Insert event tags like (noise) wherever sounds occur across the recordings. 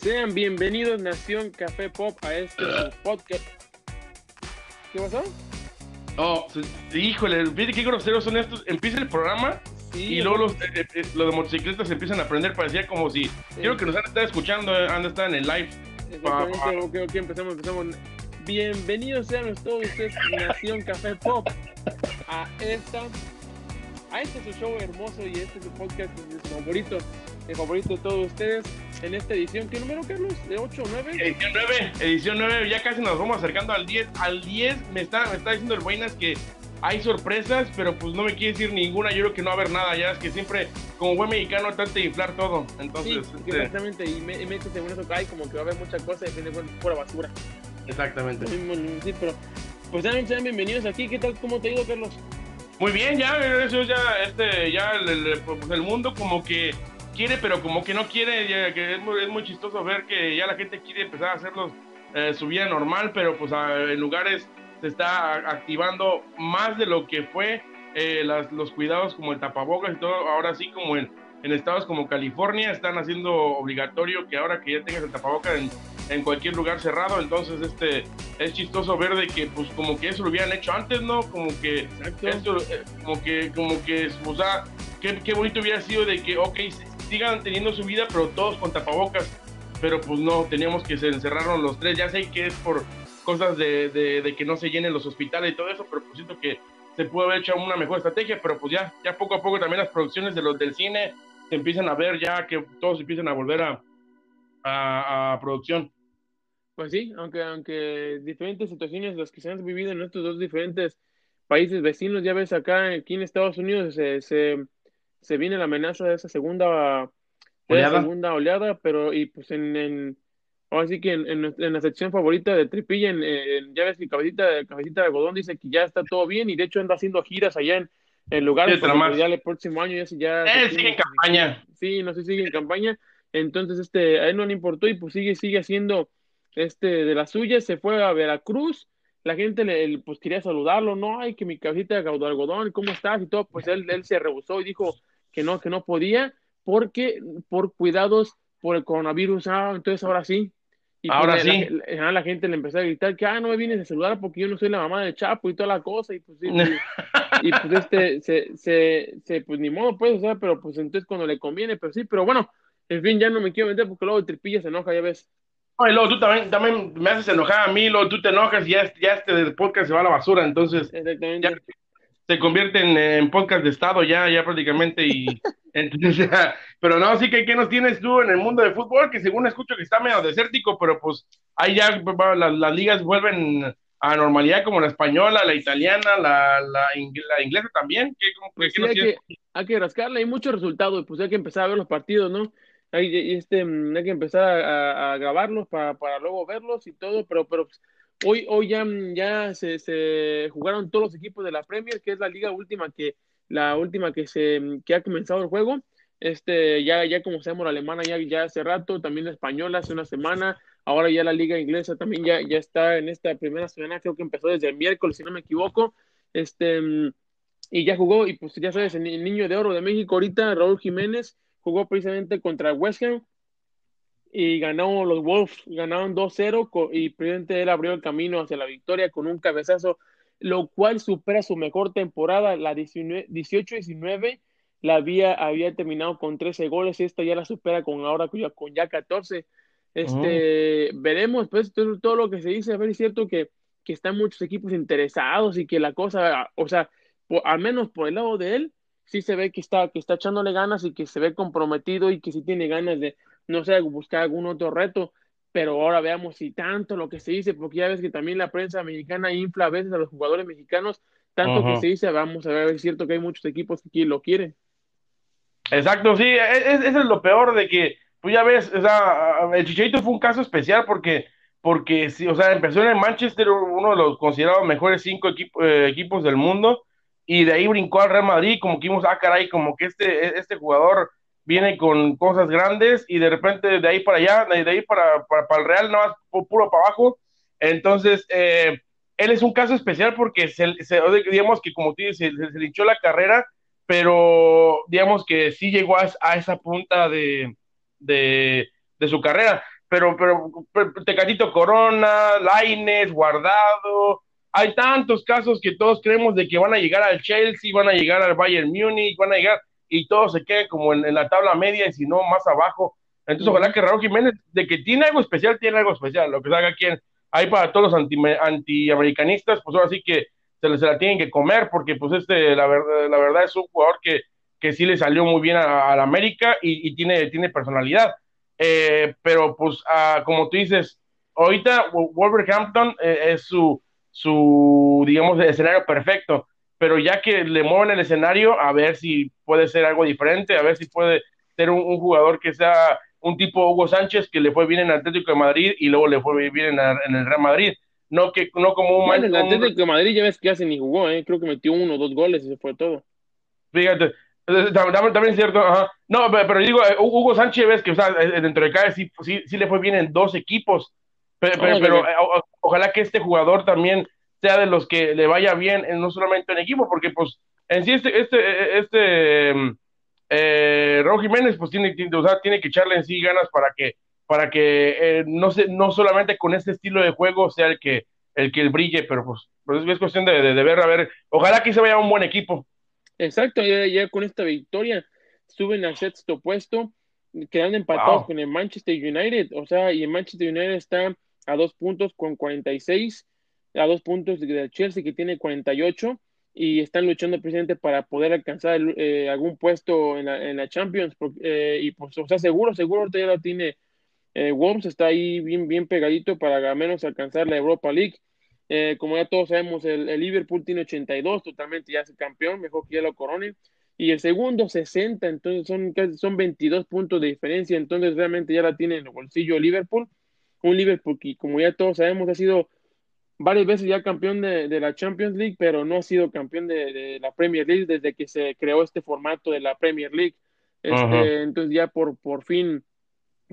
Sean bienvenidos, Nación Café Pop, a este podcast. ¿Qué pasó? Oh, híjole, fíjate qué groseros son estos. Empieza el programa y luego los, eh, eh, los de motociclistas empiezan a aprender. Parecía como si. Quiero que nos han estado escuchando, eh, han estado en el live. Exactamente, ok, ok, empezamos, empezamos. Bienvenidos sean todos ustedes, Nación Café Pop, a esta. A este su show hermoso y este es su podcast favorito, el favorito de todos ustedes en esta edición. ¿Qué número, Carlos? ¿De 8 o 9? Edición 9, edición 9, ya casi nos vamos acercando al 10. Al 10 me está, me está diciendo el Buenas que hay sorpresas, pero pues no me quiere decir ninguna. Yo creo que no va a haber nada. Ya es que siempre, como buen mexicano, trata de inflar todo. Entonces, sí, este... exactamente. Y me, me según eso cae como que va a haber mucha cosa y de pura basura. Exactamente. Sí, pero pues sean, sean bienvenidos aquí. ¿Qué tal? ¿Cómo te digo, Carlos? Muy bien, ya, eso ya, este, ya el, pues el mundo como que quiere, pero como que no quiere, que es muy, es muy, chistoso ver que ya la gente quiere empezar a hacer eh, su vida normal, pero pues en lugares se está activando más de lo que fue eh, las, los cuidados como el tapabocas y todo, ahora sí como en, en estados como California están haciendo obligatorio que ahora que ya tengas el tapabocas en, en cualquier lugar cerrado, entonces este es chistoso ver de que pues como que eso lo hubieran hecho antes, ¿no? Como que esto, eh, como que como que o sea, qué, qué bonito hubiera sido de que ok, sigan teniendo su vida, pero todos con tapabocas. Pero pues no, teníamos que se encerraron los tres. Ya sé que es por cosas de, de, que no se llenen los hospitales y todo eso, pero pues siento que se pudo haber hecho una mejor estrategia, pero pues ya, ya poco a poco también las producciones de los del cine se empiezan a ver ya que todos empiezan a volver a, a, producción. Pues sí, aunque, aunque diferentes situaciones las que se han vivido en estos dos diferentes países vecinos, ya ves acá aquí en Estados Unidos se, se se viene la amenaza de esa segunda oleada, segunda oleada pero y pues en, en ahora sí que en, en, la sección favorita de Tripilla, en, ya ves que cabecita, cabecita de algodón dice que ya está todo bien y de hecho anda haciendo giras allá en, en lugares ya el próximo año ya, ya eh, sigue en campaña. Sí, no sé, sigue en campaña. Entonces, este, a él no le importó y pues sigue, sigue haciendo este de las suyas, se fue a Veracruz, la gente le, pues quería saludarlo, no, ay, que mi cabecita de algodón, ¿cómo estás? Y todo, pues él, él se rehusó y dijo que no, que no podía, porque por cuidados por el coronavirus, ah, entonces ahora sí. Y ahora pues, sí. La, la, gente le empezó a gritar que, ah, no me vienes a saludar porque yo no soy la mamá del Chapo y toda la cosa, y pues pues, (laughs) y pues este, se, se, se, pues ni modo, pues, o sea, pero pues entonces cuando le conviene, pero sí, pero bueno, en fin, ya no me quiero meter porque luego el tripilla se enoja, ya ves. No, y luego tú también, también me haces enojar a mí, luego tú te enojas y ya, ya este podcast se va a la basura, entonces. Ya se convierte en, en, podcast de estado ya, ya prácticamente y (laughs) entonces ya, pero no, sí que ¿qué nos tienes tú en el mundo de fútbol? Que según escucho que está medio desértico, pero pues ahí ya las, las ligas vuelven a normalidad como la española, la italiana, la, la, la inglesa también. ¿Qué, cómo, pues sí, hay, que, hay que rascarle, hay muchos resultados, pues hay que empezar a ver los partidos, ¿no? Hay, este, hay que empezar a, a grabarlos para, para luego verlos y todo, pero, pero pues, Hoy, hoy ya, ya se, se, jugaron todos los equipos de la Premier, que es la liga última que, la última que se que ha comenzado el juego. Este, ya, ya como sabemos, la alemana ya, ya hace rato, también la española hace una semana, ahora ya la liga inglesa también ya, ya está en esta primera semana, creo que empezó desde el miércoles, si no me equivoco. Este, y ya jugó, y pues ya sabes, el niño de oro de México ahorita, Raúl Jiménez, jugó precisamente contra West Ham y ganó los Wolves, ganaron 2-0 y presidente él abrió el camino hacia la victoria con un cabezazo, lo cual supera su mejor temporada, la 18-19 la había, había terminado con 13 goles, esta ya la supera con ahora con ya 14. Este, veremos pues todo, todo, lo que se dice, a ver, es cierto que, que están muchos equipos interesados y que la cosa, o sea, al menos por el lado de él, sí se ve que está, que está echándole ganas y que se ve comprometido y que sí tiene ganas de, no sé, buscar algún otro reto, pero ahora veamos si tanto lo que se dice, porque ya ves que también la prensa mexicana infla a veces a los jugadores mexicanos, tanto que se dice, vamos a ver, es cierto que hay muchos equipos que lo quieren. Exacto, sí, eso es, lo peor de que, pues ya ves, o sea, el Chicharito fue un caso especial porque, porque sí, o sea, empezó en el Manchester, uno de los considerados mejores cinco eh, equipos del mundo, y de ahí brincó al Real Madrid, como que vimos, ah, caray, como que este, este jugador viene con cosas grandes y de repente de ahí para allá, de ahí para, para, para el Real, nada más puro para abajo. Entonces, eh, él es un caso especial porque se, digamos que como tú dices, se, se, hinchó la carrera, pero digamos que sí llegó a, a esa punta de, de, de, su carrera. pero, pero, Tecatito Corona, Laines, Guardado, hay tantos casos que todos creemos de que van a llegar al Chelsea, van a llegar al Bayern Múnich, van a llegar y todo se quede como en, la tabla media y si no más abajo. Entonces, ojalá que Raúl Jiménez, de que tiene algo especial, tiene algo especial. Lo que haga quien, hay para todos los anti, antiamericanistas, pues ahora sí que se, les, la tienen que comer, porque pues este, la, verdad, la verdad es un jugador que, que sí le salió muy bien a, la América y, tiene, tiene personalidad. Eh, pero pues, ah, como tú dices, ahorita Wolverhampton eh, es su, su, digamos, escenario perfecto, pero ya que le mueven el escenario, a ver si puede ser algo diferente, a ver si puede ser un, jugador que sea un tipo Hugo Sánchez que le fue bien en Atlético de Madrid y luego le fue bien en, el Real Madrid. No, que, no como un bueno, en el Atlético de Madrid ya ves que hace ni jugó, ¿eh? creo que metió uno o dos goles y se fue todo. Fíjate, también, es cierto, No, pero, digo, eh, Hugo Sánchez, ves que o sea, eh, dentro de cada sí, sí, sí, le fue bien en dos equipos, pero, pero, eh, ojalá que este jugador también sea de los que le vaya bien, no solamente en equipo, porque pues en sí este, este, este eh, Raúl Jiménez pues tiene, o sea, tiene que echarle en sí ganas para que, para que no, se, no solamente con este estilo de juego sea el que, el que brille, pero pues, pues es cuestión de, de, ver, a ver, ojalá que se vaya a un buen equipo. Exacto, ya, con esta victoria suben al sexto puesto, quedando empatados con el Manchester United, o sea, y el Manchester United está a dos puntos con 46, a dos puntos de Chelsea que tiene 48 y están luchando precisamente para poder alcanzar eh, algún puesto en la, en la Champions eh, y pues o sea seguro seguro ahorita ya lo tiene eh, Wolves está ahí bien bien pegadito para al menos alcanzar la Europa League eh, como ya todos sabemos, el, Liverpool tiene 82, totalmente ya es campeón, mejor que ya lo coronen. Y el segundo 60, entonces son, son 22 puntos de diferencia, entonces realmente ya la tiene en el bolsillo Liverpool. Un Liverpool que, como ya todos sabemos, ha sido varias veces ya campeón de, la Champions League, pero no ha sido campeón de, la Premier League desde que se creó este formato de la Premier League. Este, entonces ya por, por fin,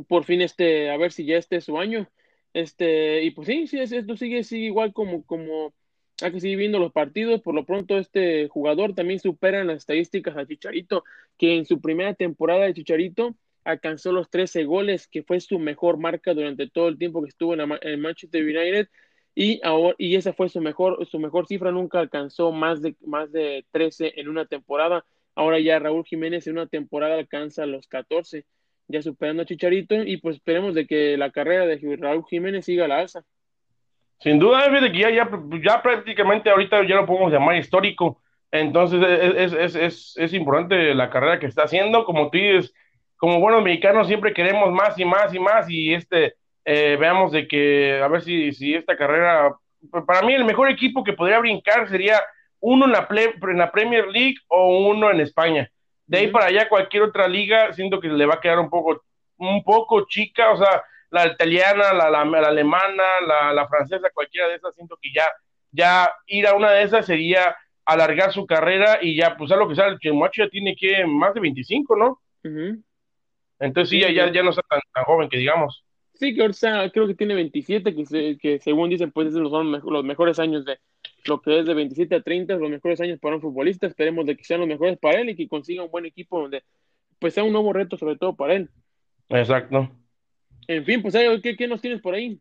por fin este, a ver si ya este es su año. Este, y pues sí, sí, esto sigue, sigue igual como, como hay que seguir viendo los partidos. Por lo pronto, este jugador también supera en las estadísticas a Chicharito, que en su primera temporada de Chicharito alcanzó los 13 goles, que fue su mejor marca durante todo el tiempo que estuvo en, en Manchester United. Y, ahora, y esa fue su mejor, su mejor cifra, nunca alcanzó más de, más de 13 en una temporada. Ahora ya Raúl Jiménez en una temporada alcanza los 14 ya superando a Chicharito y pues esperemos de que la carrera de Raúl Jiménez siga a la alza. Sin duda, de que ya, ya, ya, prácticamente ahorita ya lo podemos llamar histórico, entonces es, es, es, es, importante la carrera que está haciendo, como tú dices, como buenos mexicanos siempre queremos más y más y más y este, eh, veamos de que, a ver si, si esta carrera, para mí el mejor equipo que podría brincar sería uno en la, en la Premier League o uno en España. De ahí para allá, cualquier otra liga, siento que le va a quedar un poco, un poco chica, o sea, la italiana, la, la, alemana, la, la, francesa, cualquiera de esas, siento que ya, ya ir a una de esas sería alargar su carrera y ya, pues a lo que sea, el macho ya tiene que más de 25, ¿no? Entonces sí, ya, ya, no está tan, tan, joven que digamos. Sí, que ahorita creo que tiene 27, que, que según dicen, pues son los mejores años de, lo que es de 27 a 30, los mejores años para un futbolista. Esperemos de que sean los mejores para él y que consiga un buen equipo donde pues sea un nuevo reto sobre todo para él. Exacto. En fin, pues ¿qué, qué nos tienes por ahí?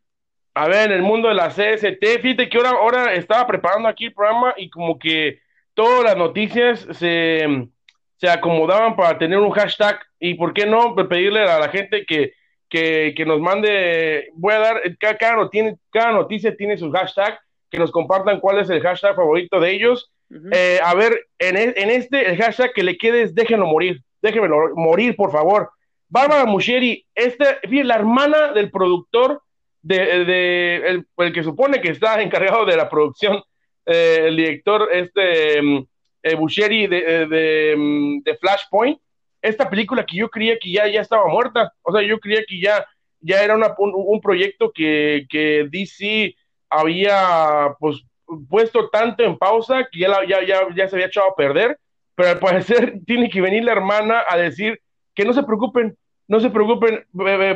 A ver, en el mundo de la CST, fíjate que ahora, ahora estaba preparando aquí el programa y como que todas las noticias se, se acomodaban para tener un hashtag y por qué no pedirle a la gente que, que, que nos mande, voy a dar, cada, cada, cada noticia tiene su hashtag que nos compartan cuál es el hashtag favorito de ellos. Eh, a ver, en, e, en, este, el hashtag que le quede es déjenlo morir, déjenmelo morir, por favor. Bárbara Musheri, este, la hermana del productor, de, de el, que supone que está (laughs) encargado de la producción, eh, el director este mm, eh, Busheri de, de, mm, de, Flashpoint, esta película que yo creía que ya, ya estaba muerta, o sea, yo creía que ya, ya era una, un, un, proyecto que, que DC había pues puesto tanto en pausa que ya, ya, ya, ya se había echado a perder, pero al parecer (laughs) tiene que venir la hermana a decir que no se preocupen, no se preocupen,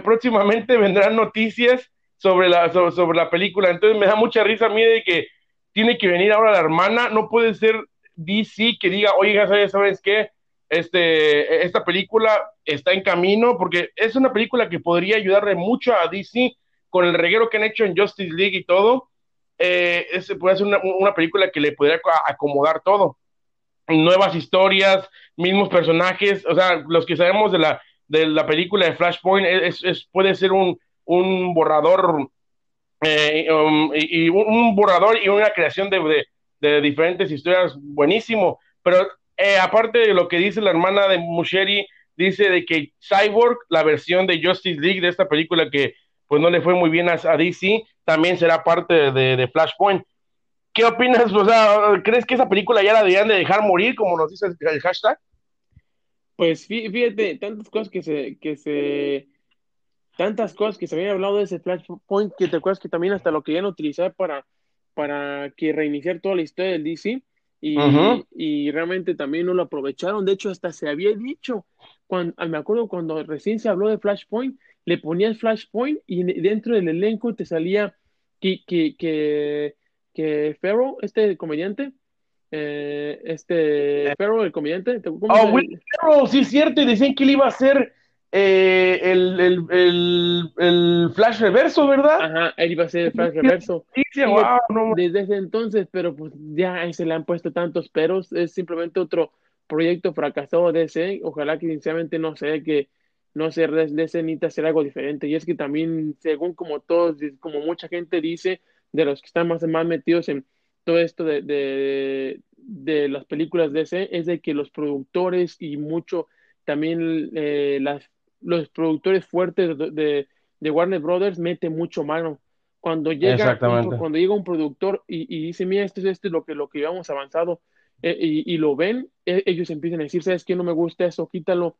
próximamente (laughs) vendrán noticias sobre la, sobre, la película, entonces me da mucha risa a mí de que tiene que venir ahora la hermana, no puede ser DC que diga, oiga, ¿sabes, ¿sabes qué? Este, esta película está en camino porque es una película que podría ayudarle mucho a DC con el reguero que han hecho en Justice League y todo. Eh, puede ser una, una, película que le podría acomodar todo. Nuevas historias, mismos personajes, o sea, los que sabemos de la, de la película de Flashpoint es, es puede ser un, un borrador eh, um, y, un borrador y una creación de, de, diferentes historias buenísimo. Pero eh, aparte de lo que dice la hermana de Musheri, dice de que Cyborg, la versión de Justice League de esta película que pues no le fue muy bien a, DC, también será parte de, Flashpoint. ¿Qué opinas? O sea, ¿crees que esa película ya la deberían de dejar morir, como nos dice el hashtag? Pues fíjate, tantas cosas que se, que se tantas cosas que se habían hablado de ese Flashpoint que te acuerdas que también hasta lo querían utilizar para, para que reiniciar toda la historia del DC y, y realmente también no lo aprovecharon. De hecho, hasta se había dicho, cuando, me acuerdo cuando recién se habló de Flashpoint, le ponías Flashpoint y dentro del elenco te salía que, que, que, que Ferro, este comediante, eh, este Ferro, el comediante. Oh, Will Ferro, sí es cierto, y decían que él iba a ser eh, el, el, el, el, Flash Reverso, ¿verdad? Ajá, él iba a ser el Flash Reverso. Desde ese entonces, pero pues ya se le han puesto tantos peros, es simplemente otro proyecto fracasado de ese, ojalá que sinceramente no sé que no se de ese necesita hacer algo diferente, y es que también, según como todos, como mucha gente dice, de los que están más, más metidos en todo esto de, de, de las películas de ese, es de que los productores y mucho también eh, las los productores fuertes de, de, Warner Brothers mete mucho mano. Cuando llega, cuando llega un productor y, y, dice, mira, esto es esto lo que, lo que íbamos avanzado, eh, y, y, lo ven, e, ellos empiezan a decir, ¿sabes qué? No me gusta eso, quítalo,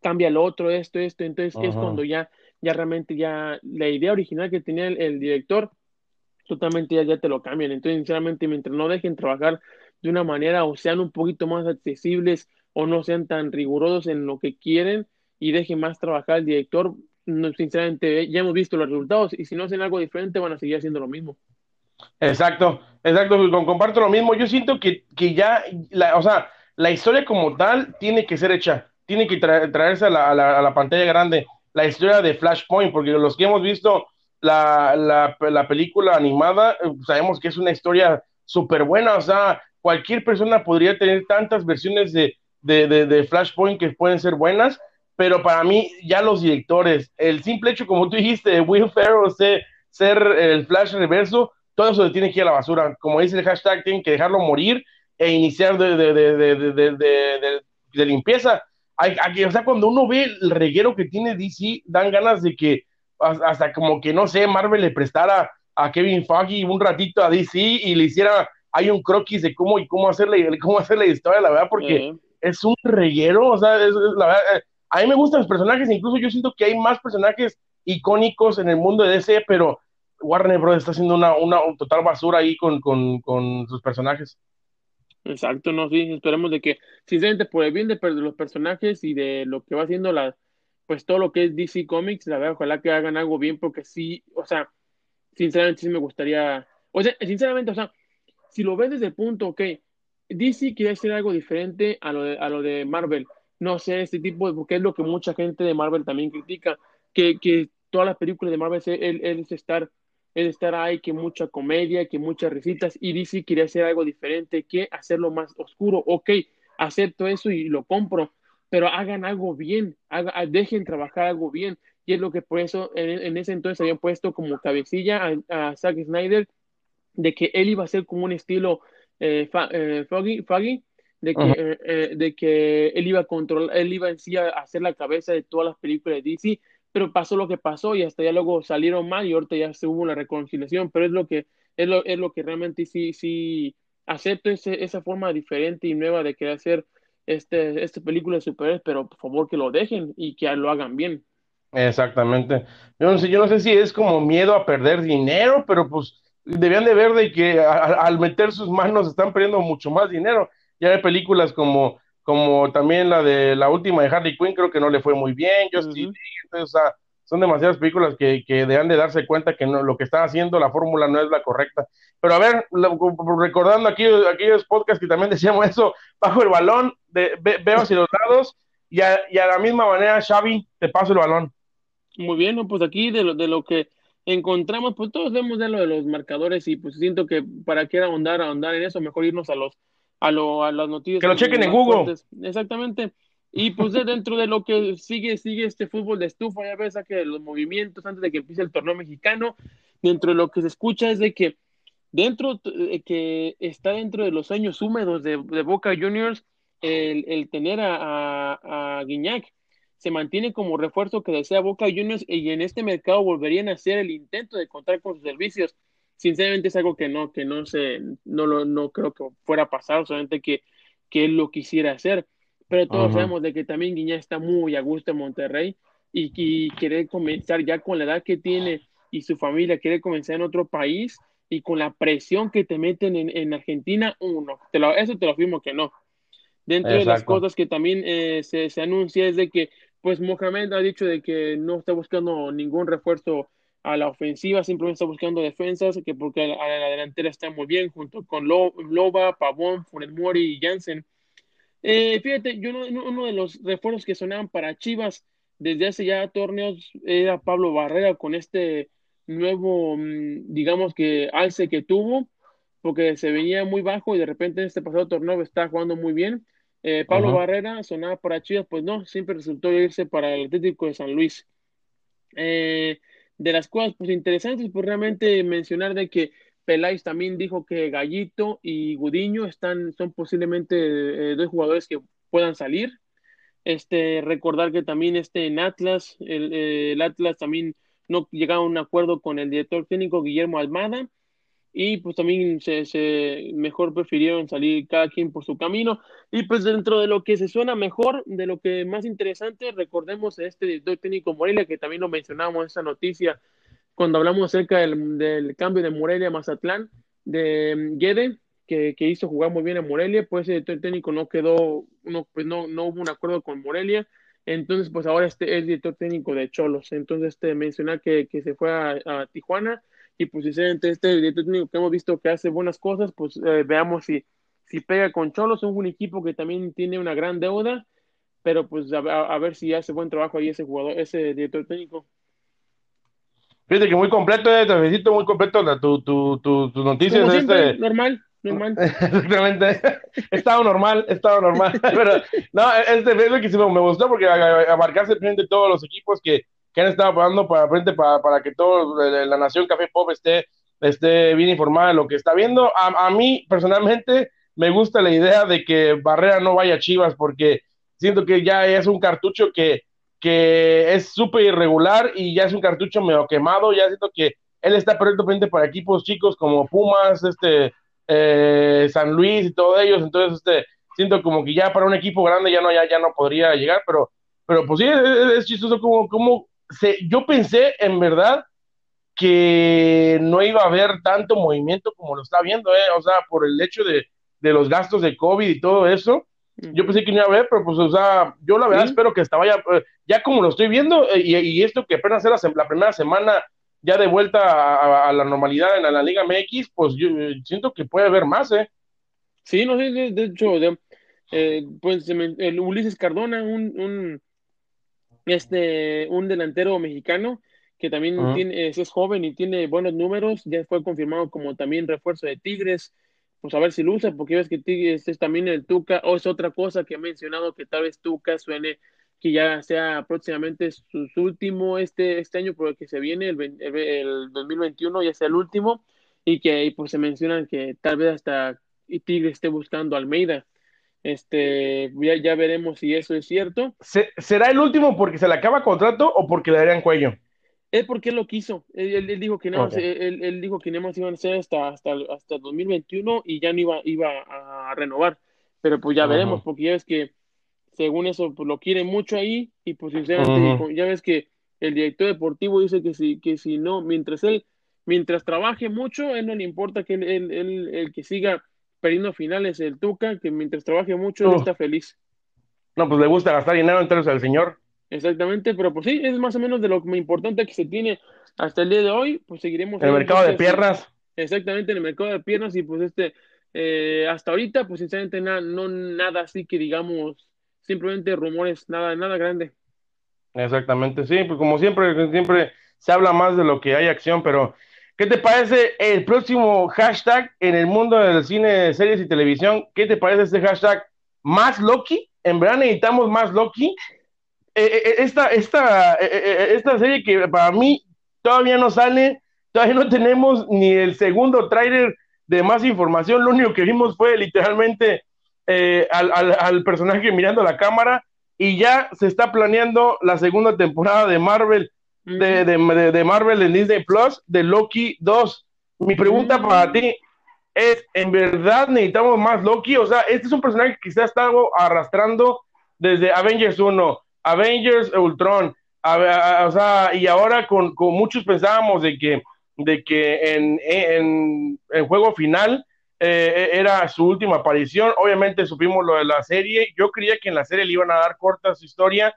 cambia lo otro, esto, esto. Entonces es cuando ya, ya realmente ya la idea original que tenía el, director, totalmente ya, ya te lo cambian. Entonces, sinceramente, mientras no dejen trabajar de una manera o sean un poquito más accesibles o no sean tan rigurosos en lo que quieren, y deje más trabajar al director, sinceramente ya hemos visto los resultados y si no hacen algo diferente van a seguir haciendo lo mismo. Exacto, exacto, comparto lo mismo. Yo siento que, que ya, la, o sea, la historia como tal tiene que ser hecha, tiene que traerse a la, a, la, pantalla grande la historia de Flashpoint, porque los que hemos visto la, la película animada, eh, sabemos que es una historia súper buena, o sea, cualquier persona podría tener tantas versiones de, de, de Flashpoint que pueden ser buenas, pero para mí ya los directores, el simple hecho, como tú dijiste, de Will Ferrell ser, ser el Flash reverso, todo eso le tiene que ir a la basura. Como dice el hashtag, tienen que dejarlo morir e iniciar de, de, de, de limpieza. Hay, o sea, cuando uno ve el reguero que tiene DC, dan ganas de que hasta como que, no sé, Marvel le prestara a Kevin Feige un ratito a DC y le hiciera, hay un croquis de cómo y cómo hacerle, cómo hacer la historia, la verdad, porque es un reguero, o sea, es, la verdad, eh, a mí me gustan los personajes, incluso yo siento que hay más personajes icónicos en el mundo de DC, pero Warner Bros. está haciendo una, una total basura ahí con, con, sus personajes. Exacto, no, sí, esperemos de que, sinceramente, por el bien de los personajes y de lo que va haciendo la, pues todo lo que es DC Comics, la verdad, ojalá que hagan algo bien, porque sí, o sea, sinceramente sí me gustaría, o sea, sinceramente, o sea, si lo ves desde el punto, ok, DC quiere hacer algo diferente a lo de, a lo de Marvel, no sé, este tipo de, porque es lo que mucha gente de Marvel también critica, que, que todas las películas de Marvel es, estar, es estar ahí, que mucha comedia, que muchas risitas, y DC quiere hacer algo diferente, que hacerlo más oscuro, ok, acepto eso y lo compro, pero hagan algo bien, dejen trabajar algo bien, y es lo que por eso en, ese entonces habían puesto como cabecilla a, Zack Snyder, de que él iba a ser como un estilo eh, eh foggy, foggy de que, eh, eh, de que él iba a controlar, él iba en sí a hacer la cabeza de todas las películas de DC, pero pasó lo que pasó y hasta ya luego salieron mal y ahorita ya se hubo una reconciliación, pero es lo que, es lo, es lo que realmente sí, sí acepto ese, esa forma diferente y nueva de querer hacer este, este película de superhéroes, pero por favor que lo dejen y que lo hagan bien. Exactamente. Yo no sé, yo no sé si es como miedo a perder dinero, pero pues debían de ver de que al meter sus manos están perdiendo mucho más dinero ya hay películas como, como también la de la última de Harley Quinn, creo que no le fue muy bien, yo entonces, o sea, son demasiadas películas que, que deben de darse cuenta que no, lo que están haciendo la fórmula no es la correcta. Pero a ver, recordando aquí aquellos podcasts que también (laughs) decíamos eso, bajo el balón, de, veo hacia los lados y a, y a, la misma manera, Xavi, te paso el balón. Muy bien, pues aquí de lo, de lo que encontramos, pues todos vemos de lo de los marcadores y pues siento que para qué ahondar, ahondar en eso, mejor irnos a los a, lo, a las noticias. Que lo chequen en Google. Exactamente. Y pues dentro de lo que sigue, sigue este fútbol de estufa, ya ves que los movimientos antes de que empiece el torneo mexicano, dentro de lo que se escucha es de que dentro, eh, que está dentro de los sueños húmedos de, Boca Juniors, el, el tener a, a, a, Guiñac se mantiene como refuerzo que desea Boca Juniors y en este mercado volverían a hacer el intento de contar con sus servicios. Sinceramente es algo que no, que no sé, no lo, no creo que fuera a pasar, solamente que, que él lo quisiera hacer. Pero todos sabemos de que también Guiñá está muy a gusto en Monterrey y, quiere comenzar ya con la edad que tiene y su familia quiere comenzar en otro país y con la presión que te meten en, Argentina, uno, te lo, eso te lo afirmo que no. Dentro de las cosas que también eh, se, se, anuncia es de que, pues Mohamed ha dicho de que no está buscando ningún refuerzo a la ofensiva, simplemente está buscando defensas, que porque a la, delantera está muy bien, junto con Loba, Pavón, Funes Mori y Jansen eh, fíjate, yo uno de los refuerzos que sonaban para Chivas desde hace ya torneos era Pablo Barrera con este nuevo, mm, digamos que alce que tuvo, porque se venía muy bajo y de repente en este pasado torneo está jugando muy bien. Eh, Pablo Barrera sonaba para Chivas, pues no, siempre resultó irse para el Atlético de San Luis. Eh, de las cosas pues interesantes, pues realmente mencionar de que Peláez también dijo que Gallito y Gudiño están, son posiblemente eh, dos jugadores que puedan salir. Este, recordar que también este, en Atlas, el, eh, Atlas también no llegaba a un acuerdo con el director técnico Guillermo Almada y pues también se, se, mejor prefirieron salir cada quien por su camino. Y pues dentro de lo que se suena mejor, de lo que más interesante, recordemos a este director técnico Morelia que también lo mencionamos en esa noticia cuando hablamos acerca del, cambio de Morelia a Mazatlán, de Guede, que, hizo jugar muy bien a Morelia, pues el técnico no quedó, no, pues no, no hubo un acuerdo con Morelia, entonces pues ahora este es director técnico de Cholos, entonces este mencionar que, se fue a, Tijuana y pues sinceramente este director técnico que hemos visto que hace buenas cosas, pues eh, veamos si, si pega con Cholos, es un equipo que también tiene una gran deuda, pero pues a ver si hace buen trabajo ahí ese jugador, ese director técnico. Fíjate que muy completo, eh, felicito, muy completo tu, tu, tu, tus noticias. este... Normal, normal. (laughs) Exactamente. (laughs) estado normal, estado normal. (laughs) Pero, no, este es lo que sí me gustó porque abarcarse frente a todos los equipos que, que han estado apoyando para frente para, para que toda la nación Café Pop esté, esté bien informada de lo que está viendo. A, a mí, personalmente, me gusta la idea de que Barrera no vaya a Chivas porque siento que ya es un cartucho que que es súper irregular y ya es un cartucho medio quemado, ya siento que él está perfectamente para equipos chicos como Pumas, este, eh, San Luis y todos ellos, entonces este, siento como que ya para un equipo grande ya no, ya, ya no podría llegar, pero, pero pues sí, es, chistoso como, como se, yo pensé en verdad que no iba a haber tanto movimiento como lo está viendo, eh, o sea, por el hecho de, de los gastos de COVID y todo eso, yo pensé que no iba a haber, pero pues, o sea, yo la verdad espero que estaba ya, eh, ya como lo estoy viendo, eh, y, esto que apenas era la, primera semana ya de vuelta a, la normalidad en la, Liga MX, pues yo eh, siento que puede haber más, ¿eh? Sí, no sé, de, hecho, pues el Ulises Cardona, un, un, este, un delantero mexicano que también tiene, es, joven y tiene buenos números, ya fue confirmado como también refuerzo de Tigres, pues a ver si luce, porque ves que este es también el Tuca, o es otra cosa que he mencionado, que tal vez Tuca suene que ya sea próximamente su, último este, este año, por el que se viene, el, el, 2021 ya sea el último, y que ahí pues se mencionan que tal vez hasta Tigre esté buscando Almeida. Este, ya, ya veremos si eso es cierto. ¿Será el último porque se le acaba contrato o porque le darían cuello? Es porque él lo quiso. Él, él, dijo que nada más, él, él, dijo que nada más iban a ser hasta, hasta, hasta 2021 y ya no iba, iba a renovar. Pero pues ya veremos, porque ya ves que según eso pues lo quiere mucho ahí y pues sinceramente ya ves que el director deportivo dice que si, que si no, mientras él, mientras trabaje mucho, él no le importa que él, él, el que siga perdiendo finales el Tuca, que mientras trabaje mucho él está feliz. No, pues le gusta gastar dinero entonces al señor. Exactamente, pero pues sí, es más o menos de lo importante que se tiene hasta el día de hoy, pues seguiremos. En el mercado de piernas. Exactamente, en el mercado de piernas y pues este, eh, hasta ahorita, pues sinceramente nada, no nada así que digamos, simplemente rumores, nada, nada grande. Exactamente, sí, pues como siempre, siempre se habla más de lo que hay acción, pero ¿qué te parece el próximo hashtag en el mundo del cine, series y televisión? ¿Qué te parece este hashtag? ¿Más Loki? ¿En verdad necesitamos más Loki? Eh, eh, esta, esta, esta serie que para mí todavía no sale, todavía no tenemos ni el segundo trailer de más información, lo único que vimos fue literalmente eh, al, al, personaje mirando la cámara y ya se está planeando la segunda temporada de Marvel, de, de, Marvel en Disney Plus, de Loki 2. Mi pregunta para ti es, ¿en verdad necesitamos más Loki? O sea, este es un personaje que ha estado arrastrando desde Avengers 1, Avengers Ultron, o sea, y ahora con, con muchos pensábamos de que de que en, en, en juego final eh, era su última aparición. Obviamente supimos lo de la serie. Yo creía que en la serie le iban a dar corta su historia.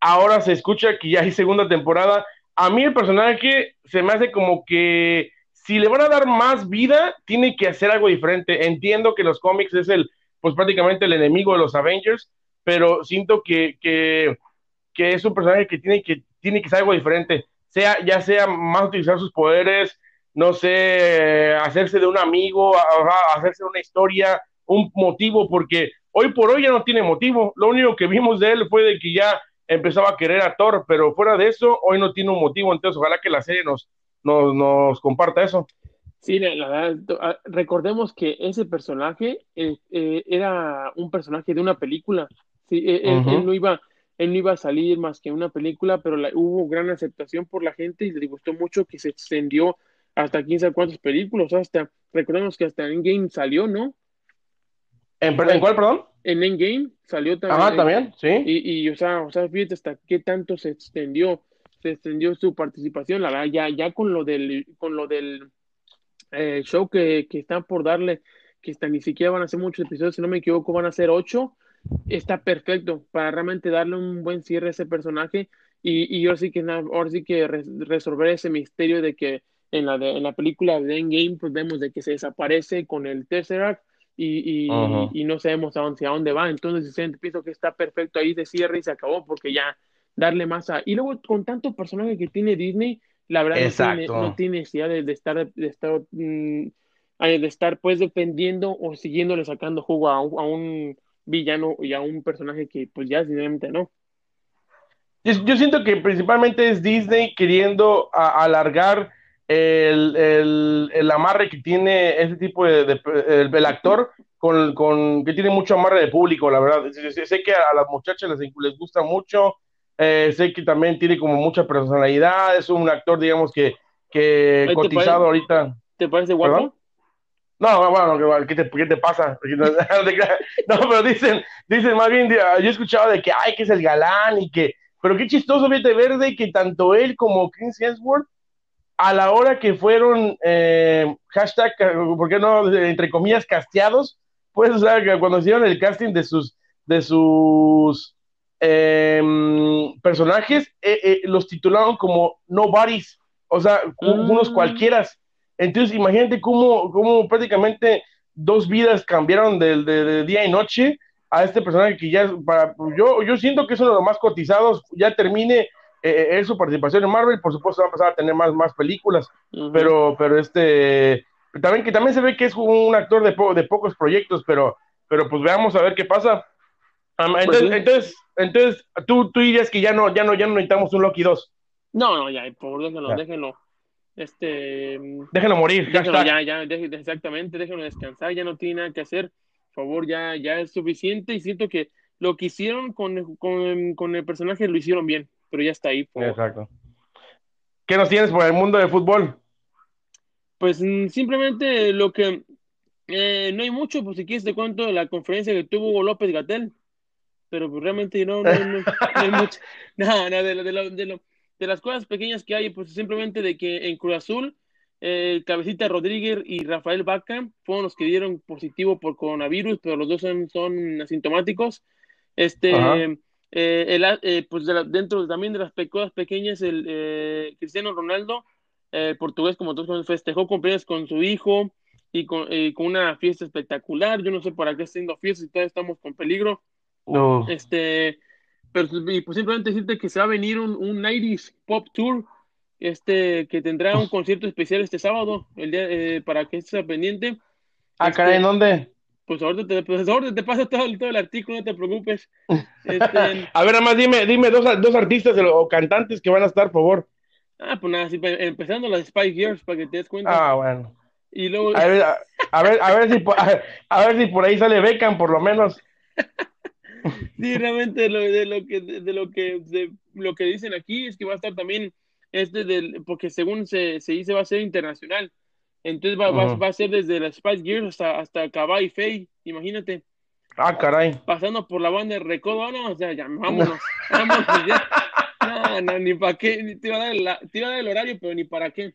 Ahora se escucha que ya hay segunda temporada. A mí el personaje se me hace como que si le van a dar más vida, tiene que hacer algo diferente. Entiendo que los cómics es el, pues prácticamente el enemigo de los Avengers, pero siento que, que, es un personaje que tiene que, tiene que ser algo diferente sea, ya sea más utilizar sus poderes, no sé, hacerse de un amigo, hacerse una historia, un motivo, porque hoy por hoy ya no tiene motivo. Lo único que vimos de él fue de que ya empezaba a querer a Thor, pero fuera de eso, hoy no tiene un motivo. Entonces, ojalá que la serie nos, nos, nos comparta eso. Sí, la, verdad, ah, recordemos que ese personaje eh, eh, era un personaje de una película. Sí, e, él no iba, él no iba a salir más que en una película, pero hubo gran aceptación por la gente y le gustó mucho que se extendió hasta 15 cuántas películas, hasta, recordemos que hasta Endgame salió, ¿no? ¿En, cuál, perdón? En Endgame salió también. Ajá, también, sí. Y, y, o sea, o sea, fíjate hasta qué tanto se extendió, se extendió su participación, la verdad, ya, ya con lo del, con lo del eh, show que, que están por darle, que hasta ni siquiera van a hacer muchos episodios, si no me equivoco, van a ser ocho, está perfecto para realmente darle un buen cierre a ese personaje y, y yo sí que ahora sí que resolver ese misterio de que en la, en la película de Endgame pues vemos de que se desaparece con el Tesseract y, y, y no sabemos a dónde, a dónde va entonces pienso que está perfecto ahí de cierre y se acabó porque ya darle más a y luego con tanto personaje que tiene Disney la verdad no tiene, necesidad de, estar de estar mm, de estar pues dependiendo o siguiéndole sacando jugo a un villano y a un personaje que pues ya simplemente no. Yo, siento que principalmente es Disney queriendo alargar el, el, amarre que tiene ese tipo de, el, actor con, con, que tiene mucho amarre de público, la verdad. Sé, que a las muchachas les, les gusta mucho, eh, sé que también tiene como mucha personalidad, es un actor, digamos, que, que cotizado ahorita. ¿Te parece guapo? No, bueno, ¿qué te, qué te pasa? (laughs) No, pero dicen, dicen más bien, yo he escuchado de que, ay, que es el galán y que, pero qué chistoso, vete verde, que tanto él como Chris Hemsworth, a la hora que fueron, eh, hashtag, ¿por qué no, entre comillas, casteados? Pues, o sea, que cuando hicieron el casting de sus, de sus em, personajes, eh, eh, los titularon como nobodies, o sea, unos mm. cualquieras entonces, imagínate cómo, cómo prácticamente dos vidas cambiaron de, de, día y noche a este personaje que ya, para, yo, yo siento que es uno de los más cotizados, ya termine eh, su participación en Marvel, por supuesto va a empezar a tener más, más películas, pero, pero este, también que también se ve que es un actor de, de pocos proyectos, pero, pero pues veamos a ver qué pasa. Pues entonces, entonces, entonces, tú, tú dirías que ya no, ya no, ya no necesitamos un Loki 2. No, no, ya, por déjenlo, déjenlo este déjenlo morir ya, está. ya, ya exactamente déjenlo descansar ya no tiene nada que hacer por favor ya ya es suficiente y siento que lo que hicieron con, con, con el personaje lo hicieron bien pero ya está ahí exacto. Qué nos tienes por el mundo del fútbol pues mm, simplemente lo que eh, no hay mucho pues si quieres te cuento de la conferencia que tuvo Hugo López Gatel pero pues realmente no no, no, hay mucho. (laughs) Nada no, de, de, de lo de las cosas pequeñas que hay, pues simplemente de que en Cruz Azul, eh, Cabecita Rodríguez y Rafael Vaca fueron los que dieron positivo por coronavirus, pero los dos son, son asintomáticos. Este, el, pues dentro también de las cosas pequeñas, el Cristiano Ronaldo, portugués como todos festejó cumpleaños con su hijo y con, con, una fiesta espectacular. Yo no sé para qué está haciendo fiestas si todavía estamos con peligro. No. Este, pero pues simplemente decirte que se va a venir un, un 90 Pop Tour este, que tendrá un concierto especial este sábado, el día, eh, para que estés pendiente. Ah, este, ¿en dónde? Pues ahorita te, pues ahorita te paso todo, todo, el artículo, no te preocupes. Este, (laughs) a ver, nada más dime, dime dos, dos artistas o cantantes que van a estar, por favor. Ah, pues nada, sí, pues, empezando las Spike Girls, para que te des cuenta. Ah, bueno. Y luego... A ver, a, ver, a ver, si, a, ver si por ahí sale Beckham, por lo menos. (laughs) sí, realmente de lo, de lo que, de lo que, de lo que dicen aquí es que va a estar también este del, porque según se, se dice va a ser internacional. Entonces va, va, a ser desde la Spice Girls hasta, hasta Cabay Fey, imagínate. Ah, caray. Pasando por la banda de Recodo, no, o sea, ya, (laughs) vámonos, vámonos ya. No, no, ni para qué, te iba, a dar la, te iba a dar el horario, pero ni para qué.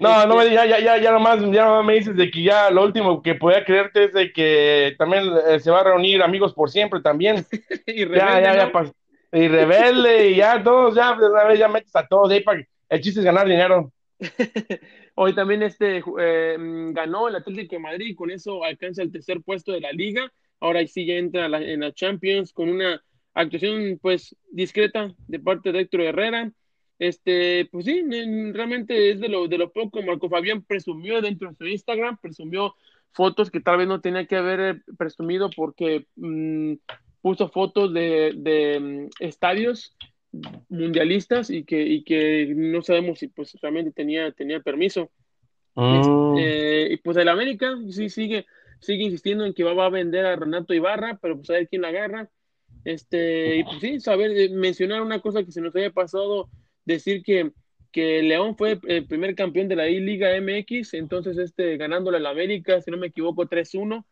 No, este... no me ya, ya, ya, ya nomás, ya nomás me dices de que ya lo último que podía creerte es de que también eh, se va a reunir amigos por siempre también. (laughs) y ya, ya, ya, ¿no? y rebelde, y ya todos, ya, de una vez ya metes a todos ahí para el chiste es ganar dinero. (laughs) Hoy también este eh, ganó el Atlético de Madrid y con eso alcanza el tercer puesto de la liga. Ahora sí ya entra la, en la Champions con una actuación pues discreta de parte de Héctor Herrera. Este, pues sí, realmente es de lo, de lo poco. Marco Fabián presumió dentro de su Instagram, presumió fotos que tal vez no tenía que haber eh, presumido porque mmm, puso fotos de, de um, estadios mundialistas y que, y que no sabemos si pues realmente tenía, tenía permiso. Mm. Eh, y pues el América sí sigue, sigue insistiendo en que va, va, a vender a Renato Ibarra, pero pues a ver quién la agarra. Este, y pues sí, saber, eh, mencionar una cosa que se nos había pasado, decir que, que León fue el primer campeón de la I-Liga MX, entonces este, ganándole al América, si no me equivoco, 3-1.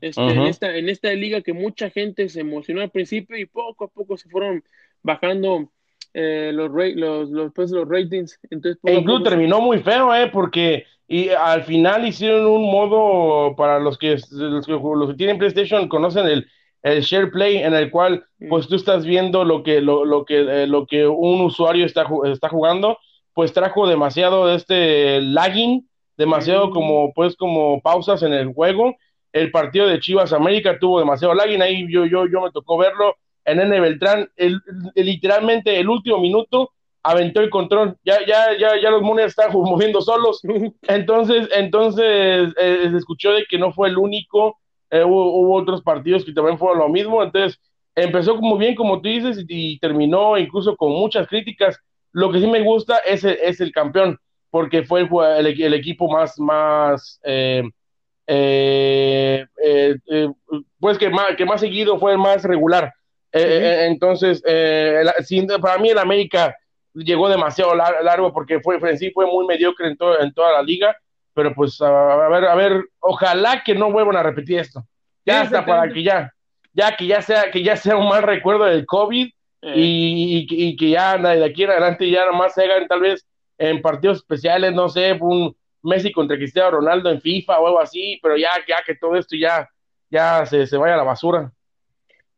Este, uh -huh. en, esta, en esta liga que mucha gente se emocionó al principio y poco a poco se fueron bajando eh, los, los, los, pues, los ratings. Entonces, e incluso poco... terminó muy feo, eh, porque y al final hicieron un modo para los que los que, los que tienen PlayStation conocen el, el share play en el cual pues tú estás viendo lo que lo, lo que eh, lo que un usuario está está jugando pues trajo demasiado este lagging demasiado como pues como pausas en el juego. El partido de Chivas América tuvo demasiado lagging ahí yo yo yo me tocó verlo en N. Beltrán, el, el, literalmente el último minuto aventó el control, ya, ya, ya, ya los monedas están (laughs) moviendo solos, entonces, entonces eh, se escuchó de que no fue el único, eh, hubo, hubo, otros partidos que también fueron lo mismo, entonces empezó como bien, como tú dices, y, terminó incluso con muchas críticas, lo que sí me gusta es, es el campeón, porque fue el, el, el equipo más, más, eh, eh, pues que más, que más seguido fue el más regular, eh, eh, entonces, eh, sin, para mí el América llegó demasiado lar largo porque fue, fue, sí fue muy mediocre en, to en toda la liga, pero pues a, a, ver, a ver, ojalá que no vuelvan a repetir esto. Ya hasta para que ya, ya que ya sea, que ya sea un mal recuerdo del COVID y, y, y, que ya de aquí en adelante ya nomás se hagan tal vez en partidos especiales, no sé, un Messi contra Cristiano Ronaldo en FIFA o algo así, pero ya, ya que todo esto ya, ya se, se vaya a la basura.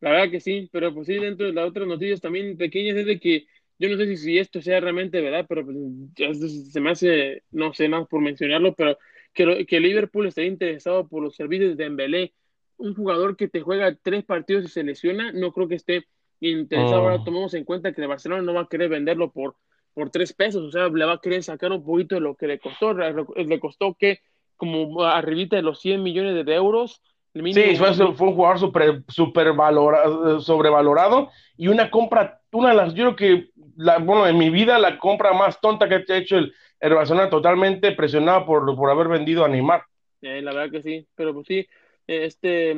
La verdad que sí, pero pues sí, dentro de las otras noticias también pequeñas es de que yo no sé si, si esto sea realmente verdad, pero pues, se me hace, no sé más por mencionarlo, pero que, que Liverpool esté interesado por los servicios de Dembélé, un jugador que te juega tres partidos y se lesiona, no creo que esté interesado. Oh. Ahora tomamos en cuenta que el Barcelona no va a querer venderlo por, por tres pesos, o sea, le va a querer sacar un poquito de lo que le costó, le costó que como arribita de los 100 millones de euros, Sí, fue, fue, un jugador super, super valorado, sobrevalorado y una compra, una de las, yo creo que, la, bueno, en mi vida la compra más tonta que ha hecho el, el Barcelona totalmente presionado por, por haber vendido a Neymar. Eh, la verdad que sí, pero pues sí, este,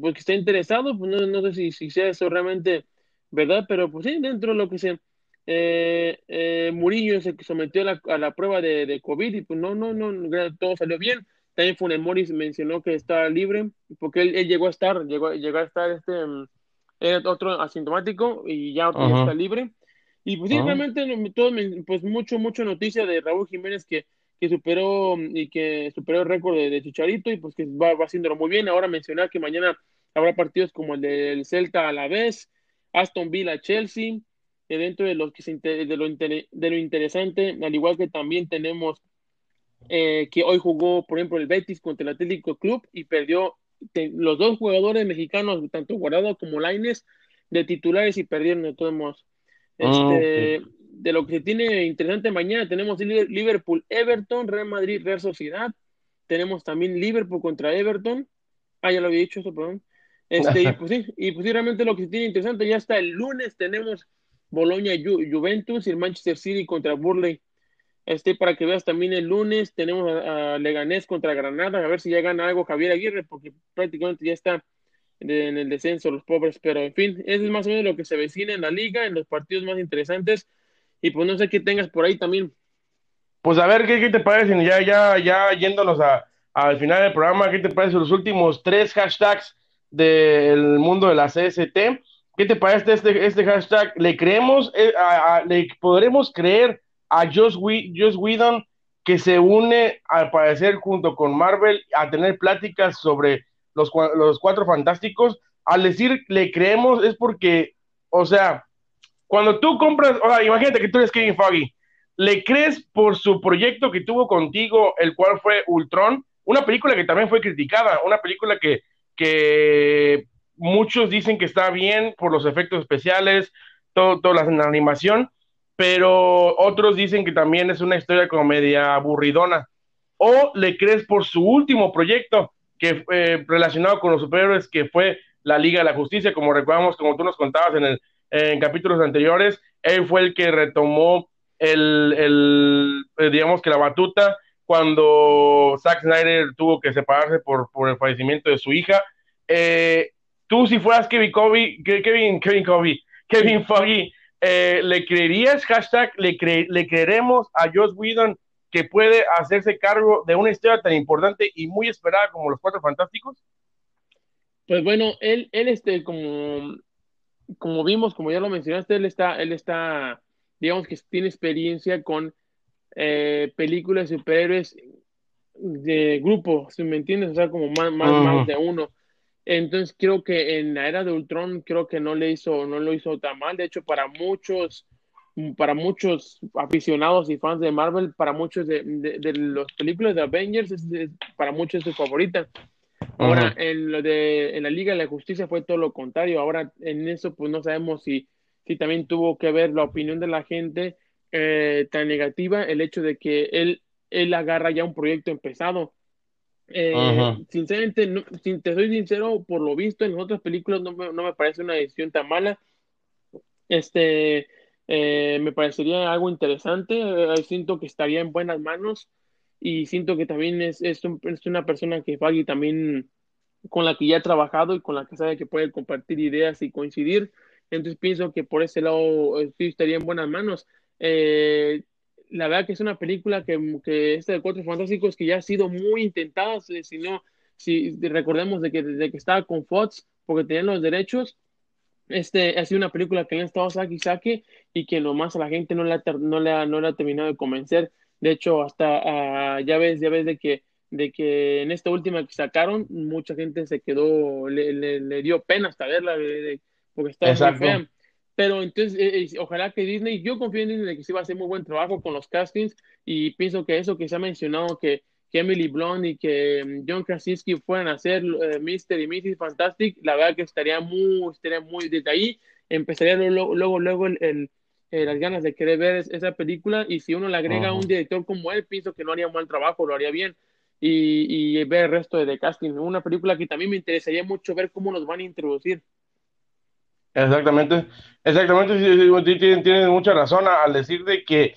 pues que está interesado, pues no, no sé si, si, sea eso realmente verdad, pero pues sí, dentro de lo que se, eh, eh, Murillo se sometió a la, a la prueba de, de, COVID y pues no, no, no, todo salió bien también Funes Morris mencionó que está libre, porque él, él, llegó a estar, llegó, llegó a estar este, era otro asintomático y ya, -huh. está libre. Y pues sí, realmente todo, pues mucho, mucho noticia de Raúl Jiménez que, que superó y que superó el récord de, de, Chicharito y pues que va, va haciéndolo muy bien. Ahora mencionar que mañana habrá partidos como el del Celta a la vez, Aston Villa, Chelsea, dentro de, los que de, lo, de lo interesante, al igual que también tenemos eh, que hoy jugó, por ejemplo, el Betis contra el Atlético Club y perdió los dos jugadores mexicanos, tanto Guardado como Laines, de titulares y perdieron de todos modos. Ah, este, De lo que se tiene interesante mañana, tenemos Liverpool, Everton, Real Madrid, Real Sociedad. Tenemos también Liverpool contra Everton. Ah, ya lo había dicho eso, perdón. Este, y (laughs) pues sí, y pues realmente lo que se tiene interesante, ya está el lunes tenemos Boloña Juventus y el Manchester City contra Burley. Este, para que veas también el lunes tenemos a, Leganés contra Granada, a ver si ya gana algo Javier Aguirre, porque prácticamente ya está en el descenso los pobres, pero en fin, eso es más o menos lo que se vecina en la liga, en los partidos más interesantes, y pues no sé qué tengas por ahí también. Pues a ver, ¿qué, te parece? Ya, ya, ya yéndonos al final del programa, ¿qué te parece los últimos tres hashtags del mundo de la CST? ¿Qué te parece este, este hashtag? ¿Le creemos, eh, le podremos creer a Josh, Whedon que se une al parecer junto con Marvel a tener pláticas sobre los, los cuatro fantásticos? Al decir le creemos es porque, o sea, cuando tú compras, o sea, imagínate que tú eres Kevin Foggy, ¿le crees por su proyecto que tuvo contigo, el cual fue Ultron? Una película que también fue criticada, una película que, que muchos dicen que está bien por los efectos especiales, todo, toda la animación, pero otros dicen que también es una historia como media aburridona. O le crees por su último proyecto, que eh, relacionado con los superhéroes, que fue la Liga de la Justicia, como recordamos, como tú nos contabas en, el, en capítulos anteriores, él fue el que retomó el, el eh, digamos que la batuta cuando Zack Snyder tuvo que separarse por, por el fallecimiento de su hija. Eh, tú si fueras Kevin Kobe, Kevin, Kevin Kobe, Kevin Foggy, eh, ¿le creerías, hashtag, le, le creeremos a Josh Whedon que puede hacerse cargo de una historia tan importante y muy esperada como Los Cuatro Fantásticos? Pues bueno, él, él este, como, como vimos, como ya lo mencionaste, él está, él está, digamos que tiene experiencia con eh, películas de superhéroes de grupo, si me entiendes, o sea, como más, más, más de uno. Entonces creo que en la era de Ultron creo que no le hizo, no lo hizo tan mal. De hecho, para muchos, para muchos aficionados y fans de Marvel, para muchos de, de, las películas de Avengers, es, para muchos es su favorita. Ahora, en lo de en la Liga de la Justicia fue todo lo contrario. Ahora, en eso, pues no sabemos si, si también tuvo que ver la opinión de la gente eh, tan negativa, el hecho de que él, él agarra ya un proyecto empezado eh, sinceramente, si te soy sincero, por lo visto en otras películas no me, no me parece una decisión tan mala. Este, eh, me parecería algo interesante. Eh, siento que estaría en buenas manos y siento que también es, es, es una persona que Faggy también con la que ya ha trabajado y con la que sabe que puede compartir ideas y coincidir. Entonces pienso que por ese lado sí estaría en buenas manos. Eh, la verdad que es una película que, que esta de Cuatro Fantásticos que ya ha sido muy intentada, si no, si recordemos de que desde que estaba con Fox, porque tenían los derechos, este ha sido una película que han estado saque y saque y que nomás a la gente no le ha, no le ha, no le ha terminado de convencer. De hecho, hasta uh, ya ves, ya ves de que, de que en esta última que sacaron, mucha gente se quedó, le, le, dio pena hasta verla, porque estaba muy fea. Pero entonces, eh, eh, ojalá que Disney, yo confío en Disney que sí va a hacer muy buen trabajo con los castings y pienso que eso que se ha mencionado, que, que Emily Blunt y que mm, John Krasinski fueran a hacer eh, Mr. y Mrs. Fantastic, la verdad que estaría muy, estaría muy, desde ahí empezaría luego, luego, luego el, las ganas de querer ver esa película y si uno le agrega a un director como él, pienso que no haría un mal trabajo, lo haría bien. Y, y ver el resto de, de casting. Una película que también me interesaría mucho ver cómo nos van a introducir. Exactamente, exactamente, tienen, mucha razón al decir de que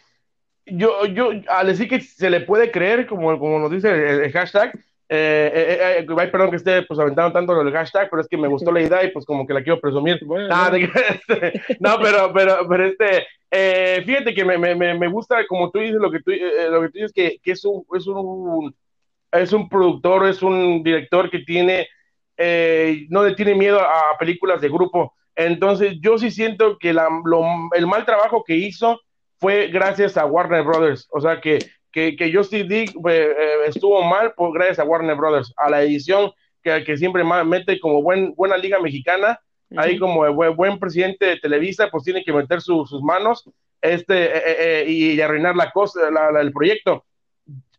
yo, yo, al decir que se le puede creer, como, como nos dice el, hashtag, eh, eh, eh, perdón que esté pues aventando tanto el hashtag, pero es que me gustó la idea y pues como que la quiero presumir. Este, (laughs) no, pero, pero, pero este, fíjate que me, me, me, gusta, como tú dices, lo que tú, lo que tú dices, que, que es, un, es, un, es un productor, es un director que tiene, no le tiene miedo a películas de grupo. Entonces, yo sí siento que el mal trabajo que hizo fue gracias a Warner Brothers. O sea, que, que, que Justice League eh, estuvo mal por, gracias a Warner Brothers, a la edición que, que siempre mete como buen, buena liga mexicana. ahí como buen, presidente de Televisa, pues tiene que meter sus manos este, eh, eh, eh, y, arruinar la cosa, el proyecto.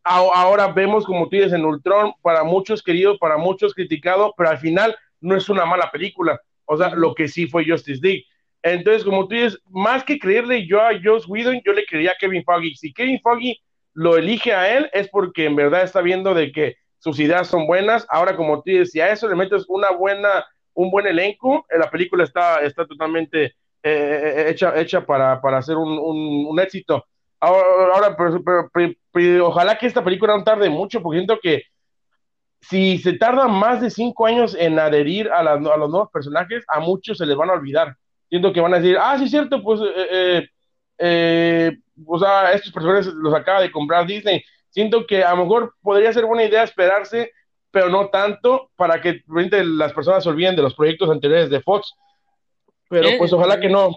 ahora vemos, como tú dices, en Ultron, para muchos querido, para muchos criticado, pero al final no es una mala película. O sea, lo que sí fue Justice League. Entonces, como tú dices, más que creerle yo a Joss Whedon, yo le creía a Kevin Foggy. Si Kevin Foggy lo elige a él, es porque en verdad está viendo de que sus ideas son buenas. Ahora, como tú dices, si a eso le metes una buena, un buen elenco, la película está, está totalmente eh, hecha, hecha para, para hacer un, un, éxito. Ahora, pero, ojalá que esta película no tarde mucho, porque siento que si se tarda más de cinco años en adherir a, a los nuevos personajes, a muchos se les van a olvidar. Siento que van a decir, ah, sí, es cierto, pues, eh, eh, eh, o sea, estos personajes los acaba de comprar Disney. Siento que a lo mejor podría ser buena idea esperarse, pero no tanto, para que las personas se olviden de los proyectos anteriores de Fox pero pues ojalá que no,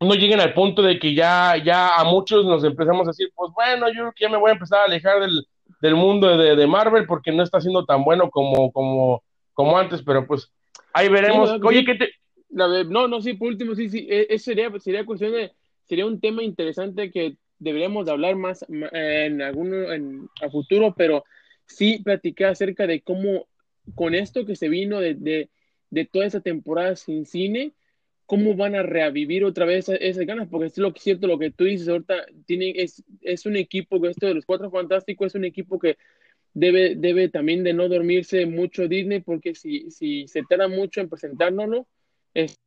no lleguen al punto de que ya, ya a muchos nos empezamos a decir, pues bueno, yo creo que ya me voy a empezar a alejar del, del mundo de, de, Marvel porque no está siendo tan bueno como, como, como antes, pero pues ahí veremos. Oye, ¿qué te...? no, no, sí, por último, sí, sí, e, eso sería, sería cuestión de, sería un tema interesante que deberíamos de hablar más en alguno, en, a futuro, pero sí platicar acerca de cómo con esto que se vino de, de, de toda esa temporada sin cine, cómo van a revivir otra vez esas ganas, porque es lo que cierto lo que tú dices ahorita, tiene, es, es un equipo que esto de los Cuatro Fantásticos es un equipo que debe, debe también de no dormirse mucho Disney, porque si, si se tarda mucho en presentárnoslo, es,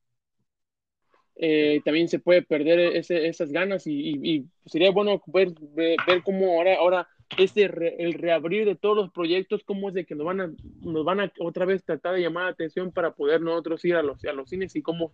eh, también se puede perder ese, esas ganas y, y, sería bueno ver, ver, cómo ahora, ahora este el reabrir de todos los proyectos, cómo es de que nos van a, nos van a otra vez tratar de llamar la atención para poder nosotros ir a los, a los cines y cómo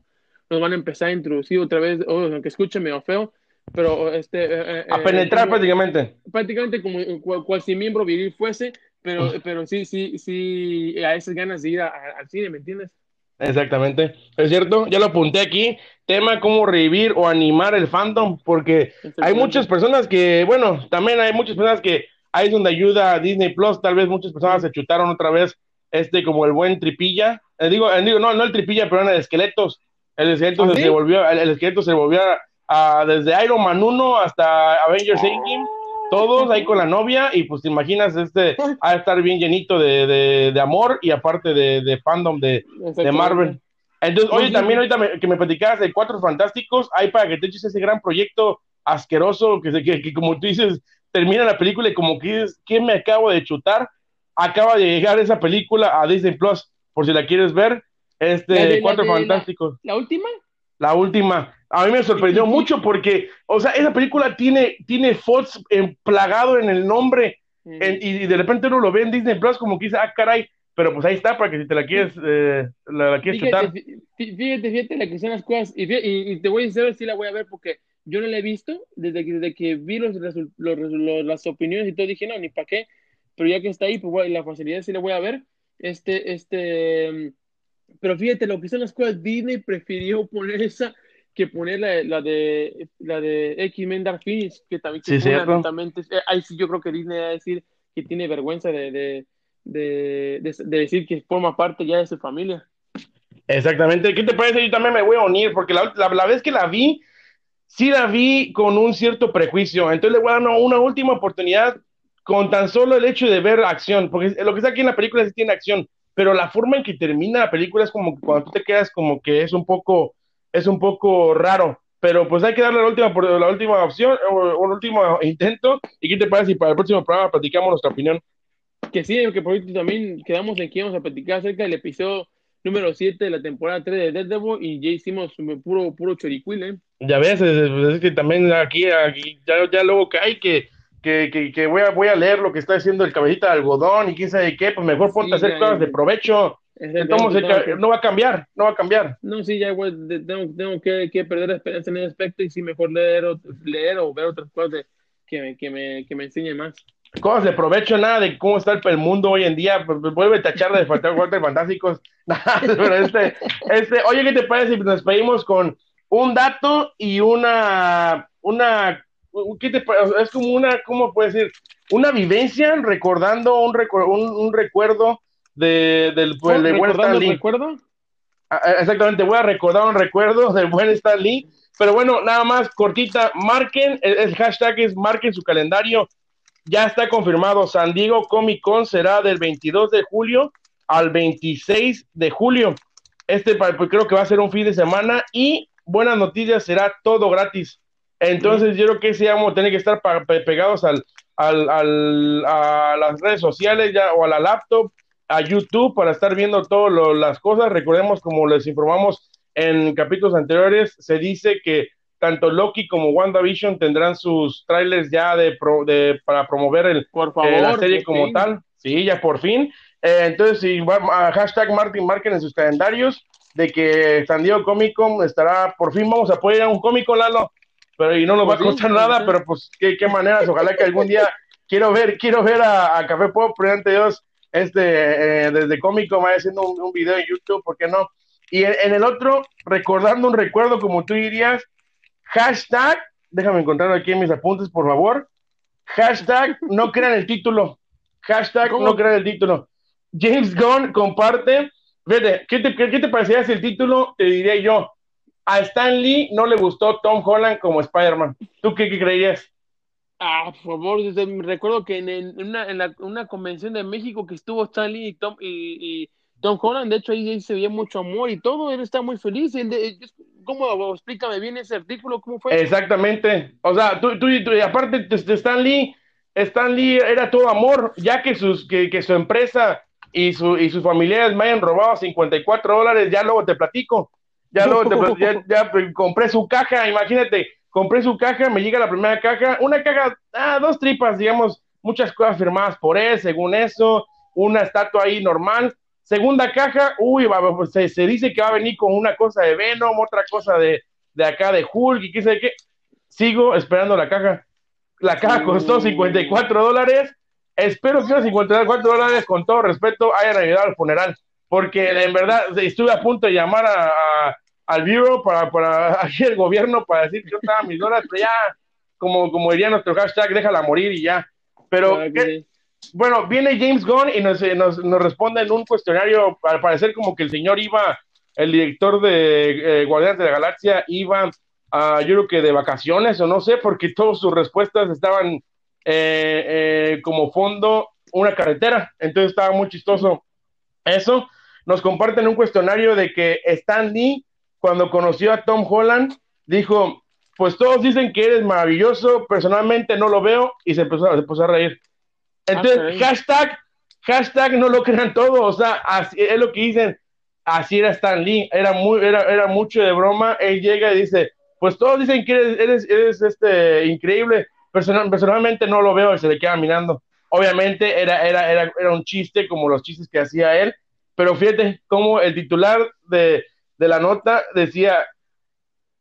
nos van a empezar a introducir otra vez, oh, aunque escuche medio feo, pero este... Eh, eh, a penetrar prácticamente. Prácticamente como cual, si miembro viril fuese, pero, pero sí, sí, sí, a esas ganas de ir al cine, ¿me entiendes? Exactamente, es cierto, ya lo apunté aquí, tema cómo revivir o animar el fandom, porque hay muchas personas que, bueno, también hay muchas personas que ahí es donde ayuda Disney Plus, tal vez muchas personas se chutaron otra vez este como el buen tripilla, eh, digo, digo, no, no el tripilla, pero de esqueletos, el esqueleto, ¿Ah, se, volvió, el, esqueleto se volvió a, desde Iron Man 1 hasta Avengers Endgame, todos ahí con la novia, y pues te imaginas este a estar bien llenito de, de, amor y aparte de, de fandom de, de, Marvel. Entonces, oye, también ahorita que me platicabas de Cuatro Fantásticos, hay para que te eches ese gran proyecto asqueroso que, que, que como tú dices, termina la película y como que es, ¿quién me acabo de chutar? Acaba de llegar esa película a Disney Plus, por si la quieres ver, este, Cuatro Fantásticos. La, última? La última. A mí me sorprendió mucho porque, o sea, esa película tiene, tiene Fox emplagado en el nombre y de repente uno lo ve en Disney Plus como que dice, ah, caray, pero pues ahí está para que si te la quieres, eh, la, quieres fíjate, Fíjate, fíjate la que son las cosas y, y, te voy a decir si la voy a ver porque yo no la he visto desde que, desde que vi los, los, las opiniones y todo dije, no, ni para qué, pero ya que está ahí, pues la facilidad sí la voy a ver. Este, este, pero fíjate, lo que son las cosas, Disney prefirió poner esa que poner la, la de la de X-Men Dark Phoenix, que también que sí, eh, ahí sí yo creo que Disney va a decir que tiene vergüenza de, de, de, de, decir que forma parte ya de su familia. Exactamente. ¿Qué te parece? Yo también me voy a unir, porque la, la, vez que la vi, sí la vi con un cierto prejuicio. Entonces le voy a dar una, una, última oportunidad con tan solo el hecho de ver acción, porque lo que está aquí en la película sí tiene acción pero la forma en que termina la película es como que cuando tú te quedas como que es un poco, es un poco raro, pero pues hay que darle la última, la última opción, o un último intento, y qué te parece si para el próximo programa platicamos nuestra opinión. Que sí, que por último también quedamos en que íbamos a platicar acerca del episodio número 7 de la temporada 3 de Daredevil y ya hicimos puro, puro choricuil, ¿eh? Ya ves, es, que también aquí, aquí ya, ya luego cae que que, que, voy, a, voy a leer lo que está haciendo el cabellita de algodón y quién sabe qué, pues mejor ponte a hacer cosas de provecho. Entonces, no va a cambiar, no va a cambiar. No, sí, ya tengo, tengo que, que, perder esperanza en ese aspecto y sí, mejor leer, leer o ver otras cosas que, me, que, me, que me enseñe más. Cosas de provecho, nada de cómo está el, mundo hoy en día, pues, pues, vuelve a tachar de faltar (laughs) de fantásticos. (laughs) pero este, este, oye, ¿qué te parece si nos despedimos con un dato y una, una ¿qué te, es como una, ¿cómo puede decir? Una vivencia recordando un, un, recuerdo de, del pues, de recuerdo? exactamente, voy a recordar un recuerdo del buen Stan Lee. Pero bueno, nada más cortita, marquen, el, hashtag es marquen su calendario. Ya está confirmado, San Diego Comic Con será del 22 de julio al 26 de julio. Este pues, creo que va a ser un fin de semana y buenas noticias, será todo gratis. Entonces yo creo que sí vamos a tener que estar pegados al, al, al, a las redes sociales ya, o a la laptop, a YouTube para estar viendo todas las cosas. Recordemos, como les informamos en capítulos anteriores, se dice que tanto Loki como WandaVision tendrán sus trailers ya de, de para promover el, por favor, eh, la serie como tal. Sí, ya por fin. Eh, entonces, si a hashtag Martin marquen en sus calendarios de que San Diego Comic Con estará, por fin vamos a poder ir a un Comic Con, Lalo pero y no nos va a costar nada, pero pues qué, qué maneras, ojalá que algún día (laughs) quiero ver, quiero ver a, Café Pop, ante Dios, este, eh, desde cómico, vaya haciendo un, video en YouTube, ¿por qué no? Y en, el otro, recordando un recuerdo, como tú dirías, hashtag, déjame encontrar aquí en mis apuntes, por favor, hashtag, no crean el título, hashtag, no crean el título. James Gunn comparte, vete, ¿qué te, qué te parecía si el título? Te diría yo, a Stan Lee no le gustó Tom Holland como Spider-Man. ¿Tú qué, creías? Ah, por favor, recuerdo que en, una, convención de México que estuvo Stan Lee y Tom, y, Tom Holland, de hecho ahí, se veía mucho amor y todo, él está muy feliz. ¿Cómo? Explícame bien ese artículo, ¿cómo fue? Exactamente. O sea, tú, tú, tú aparte de Stan Lee, Stan Lee era todo amor, ya que, sus, que, que su empresa y, su, y sus familiares me hayan robado 54 dólares, ya luego te platico ya, luego (laughs) ya, compré su caja, imagínate, compré su caja, me llega la primera caja, una caja, ah, dos tripas, digamos, muchas cosas firmadas por él, según eso, una estatua ahí normal. Segunda caja, uy, pues, se, se, dice que va a venir con una cosa de Venom, otra cosa de, de acá de Hulk y qué sé qué. Sigo esperando la caja. La caja costó 54 dólares. Espero que los 54 dólares, con todo respeto, hayan ayudado al funeral porque en verdad estuve a punto de llamar a, al Bureau para, para (laughs) aquí el gobierno para decir que yo estaba mis dólares, pero ya, como, como diría nuestro hashtag, déjala morir y ya. Pero, bueno, viene James Gunn y nos, nos, nos, responde en un cuestionario, para parecer como que el señor iba, el director de eh, Guardianes de la Galaxia, iba, a, yo creo que de vacaciones o no sé, porque todas sus respuestas estaban eh, eh, como fondo una carretera, entonces estaba muy chistoso eso. Nos comparten un cuestionario de que Stan Lee, cuando conoció a Tom Holland, dijo, pues todos dicen que eres maravilloso, personalmente no lo veo, y se empezó, a reír. Entonces, hashtag, hashtag no lo (laughs) crean todos, o sea, así, es lo que dicen, así era Stan Lee, era, muy, era, era mucho de broma, él llega y dice, pues todos dicen que eres, eres, este, increíble, personalmente no lo veo y se le queda mirando. Obviamente era, era, era, era un chiste como los chistes que hacía él, pero fíjate cómo el titular de, la nota decía,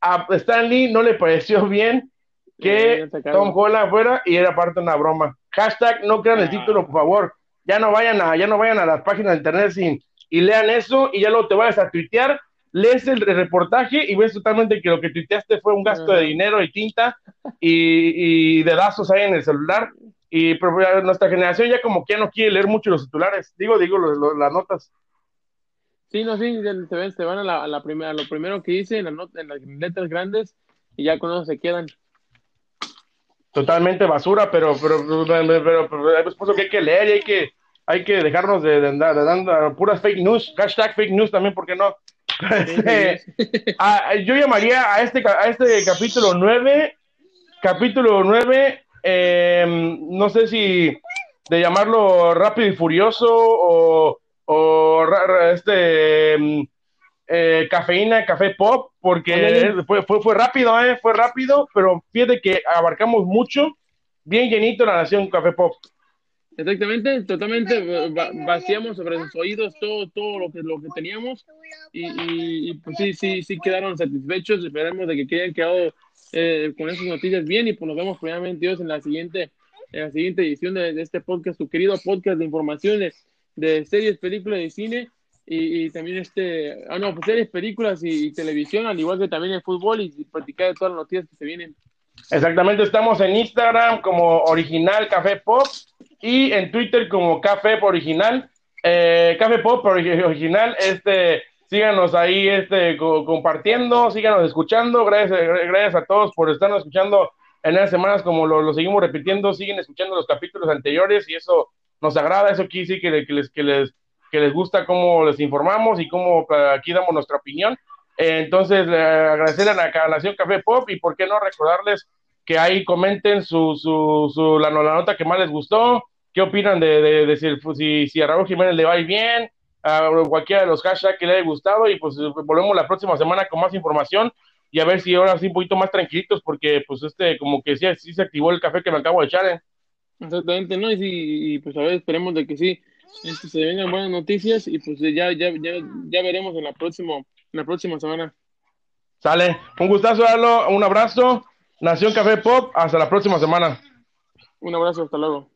a Stanley no le pareció bien que Tom Holland fuera y era parte de una broma. Hashtag no crean el ah. título, por favor. Ya no vayan a, ya no vayan a las páginas de internet sin, y lean eso y ya luego te vayas a tuitear, lees el reportaje y ves totalmente que lo que tuiteaste fue un gasto de dinero y tinta y, y dedazos ahí en el celular. Y nuestra generación ya como que ya no quiere leer mucho los titulares, digo, digo, las notas. Sí, no, sí, se, van a, la, a, la primera, lo primero que hice en, la en las letras grandes y ya con eso se quedan. Totalmente basura, pero, pero, pero, pero, pero que hay que leer y hay que, hay que dejarnos de, de, andar puras fake news, hashtag fake news también, ¿por qué no? Este, (laughs) yo llamaría a este, a este capítulo 9, capítulo 9, em, no sé si de llamarlo rápido y furioso o o este mm, eh, cafeína, café pop, porque fue, fue, rápido, eh, fue rápido, pero fíjate que abarcamos mucho, bien llenito la nación café pop. Exactamente, totalmente vaciamos sobre sus oídos todo, todo lo que lo que teníamos y, pues sí, sí, sí quedaron satisfechos. Esperamos de que hayan quedado eh, con esas noticias bien y pues nos vemos primeramente Dios en la siguiente, en la siguiente edición de, de este podcast, tu querido podcast de informaciones de series, películas y cine. Y, también este, ah, no, pues series, películas y, televisión, al igual que también el fútbol y, platicar de todas las noticias que se vienen. Exactamente, estamos en Instagram como Original Café Pop y en Twitter como Café Original. Eh, Café Pop Original, este, síganos ahí este, compartiendo, síganos escuchando. Gracias, gracias a todos por estarnos escuchando en las semanas, como lo, seguimos repitiendo, siguen escuchando los capítulos anteriores y eso nos agrada, eso quiere decir que, les, que, les, que les gusta cómo les informamos y cómo aquí damos nuestra opinión. entonces, agradecer a la Nación Café Pop y por qué no recordarles que ahí comenten su, su, su la, nota que más les gustó, qué opinan de, de, si, si, a Raúl Jiménez le va bien, a cualquiera de los hashtags que le haya gustado y pues volvemos la próxima semana con más información y a ver si ahora sí un poquito más tranquilitos porque pues este como que sí, sí se activó el café que me acabo de echar. ¿eh? Exactamente, ¿no? Y, pues a ver, esperemos de que sí este, se vengan buenas noticias y pues ya, ya, ya, ya veremos en la, próxima, en la próxima semana. Sale, un gustazo, darlo un abrazo. Nación Café Pop, hasta la próxima semana. Un abrazo, hasta luego.